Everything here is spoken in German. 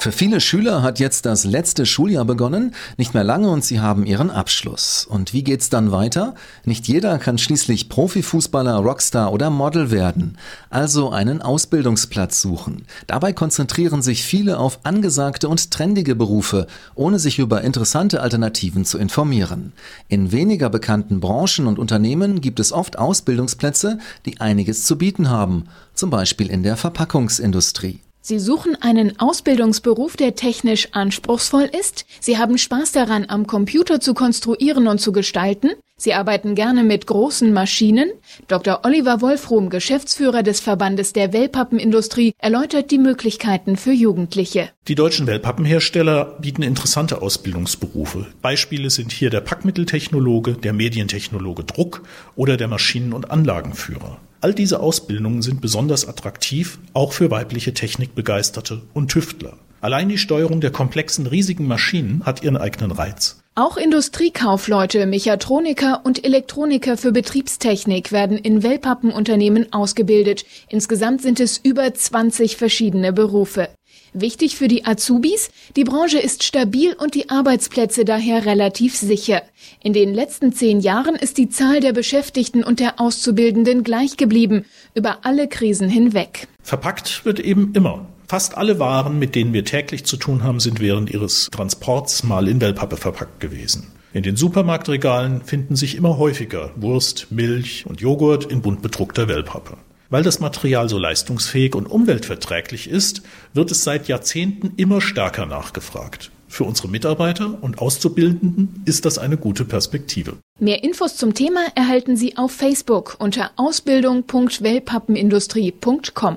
Für viele Schüler hat jetzt das letzte Schuljahr begonnen, nicht mehr lange und sie haben ihren Abschluss. Und wie geht's dann weiter? Nicht jeder kann schließlich Profifußballer, Rockstar oder Model werden, also einen Ausbildungsplatz suchen. Dabei konzentrieren sich viele auf angesagte und trendige Berufe, ohne sich über interessante Alternativen zu informieren. In weniger bekannten Branchen und Unternehmen gibt es oft Ausbildungsplätze, die einiges zu bieten haben, zum Beispiel in der Verpackungsindustrie. Sie suchen einen Ausbildungsberuf, der technisch anspruchsvoll ist. Sie haben Spaß daran, am Computer zu konstruieren und zu gestalten. Sie arbeiten gerne mit großen Maschinen. Dr. Oliver Wolfrum, Geschäftsführer des Verbandes der Wellpappenindustrie, erläutert die Möglichkeiten für Jugendliche. Die deutschen Wellpappenhersteller bieten interessante Ausbildungsberufe. Beispiele sind hier der Packmitteltechnologe, der Medientechnologe Druck oder der Maschinen- und Anlagenführer. All diese Ausbildungen sind besonders attraktiv, auch für weibliche Technikbegeisterte und Tüftler. Allein die Steuerung der komplexen riesigen Maschinen hat ihren eigenen Reiz. Auch Industriekaufleute, Mechatroniker und Elektroniker für Betriebstechnik werden in Wellpappenunternehmen ausgebildet. Insgesamt sind es über 20 verschiedene Berufe. Wichtig für die Azubis, die Branche ist stabil und die Arbeitsplätze daher relativ sicher. In den letzten zehn Jahren ist die Zahl der Beschäftigten und der Auszubildenden gleich geblieben, über alle Krisen hinweg. Verpackt wird eben immer. Fast alle Waren, mit denen wir täglich zu tun haben, sind während ihres Transports mal in Wellpappe verpackt gewesen. In den Supermarktregalen finden sich immer häufiger Wurst, Milch und Joghurt in bunt bedruckter Wellpappe. Weil das Material so leistungsfähig und umweltverträglich ist, wird es seit Jahrzehnten immer stärker nachgefragt. Für unsere Mitarbeiter und Auszubildenden ist das eine gute Perspektive. Mehr Infos zum Thema erhalten Sie auf Facebook unter ausbildung.wellpappenindustrie.com.